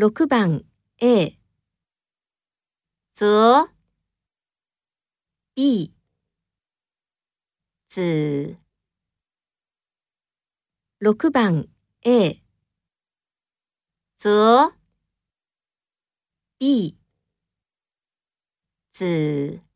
6番 A 则 B 子6番 A 则 B 子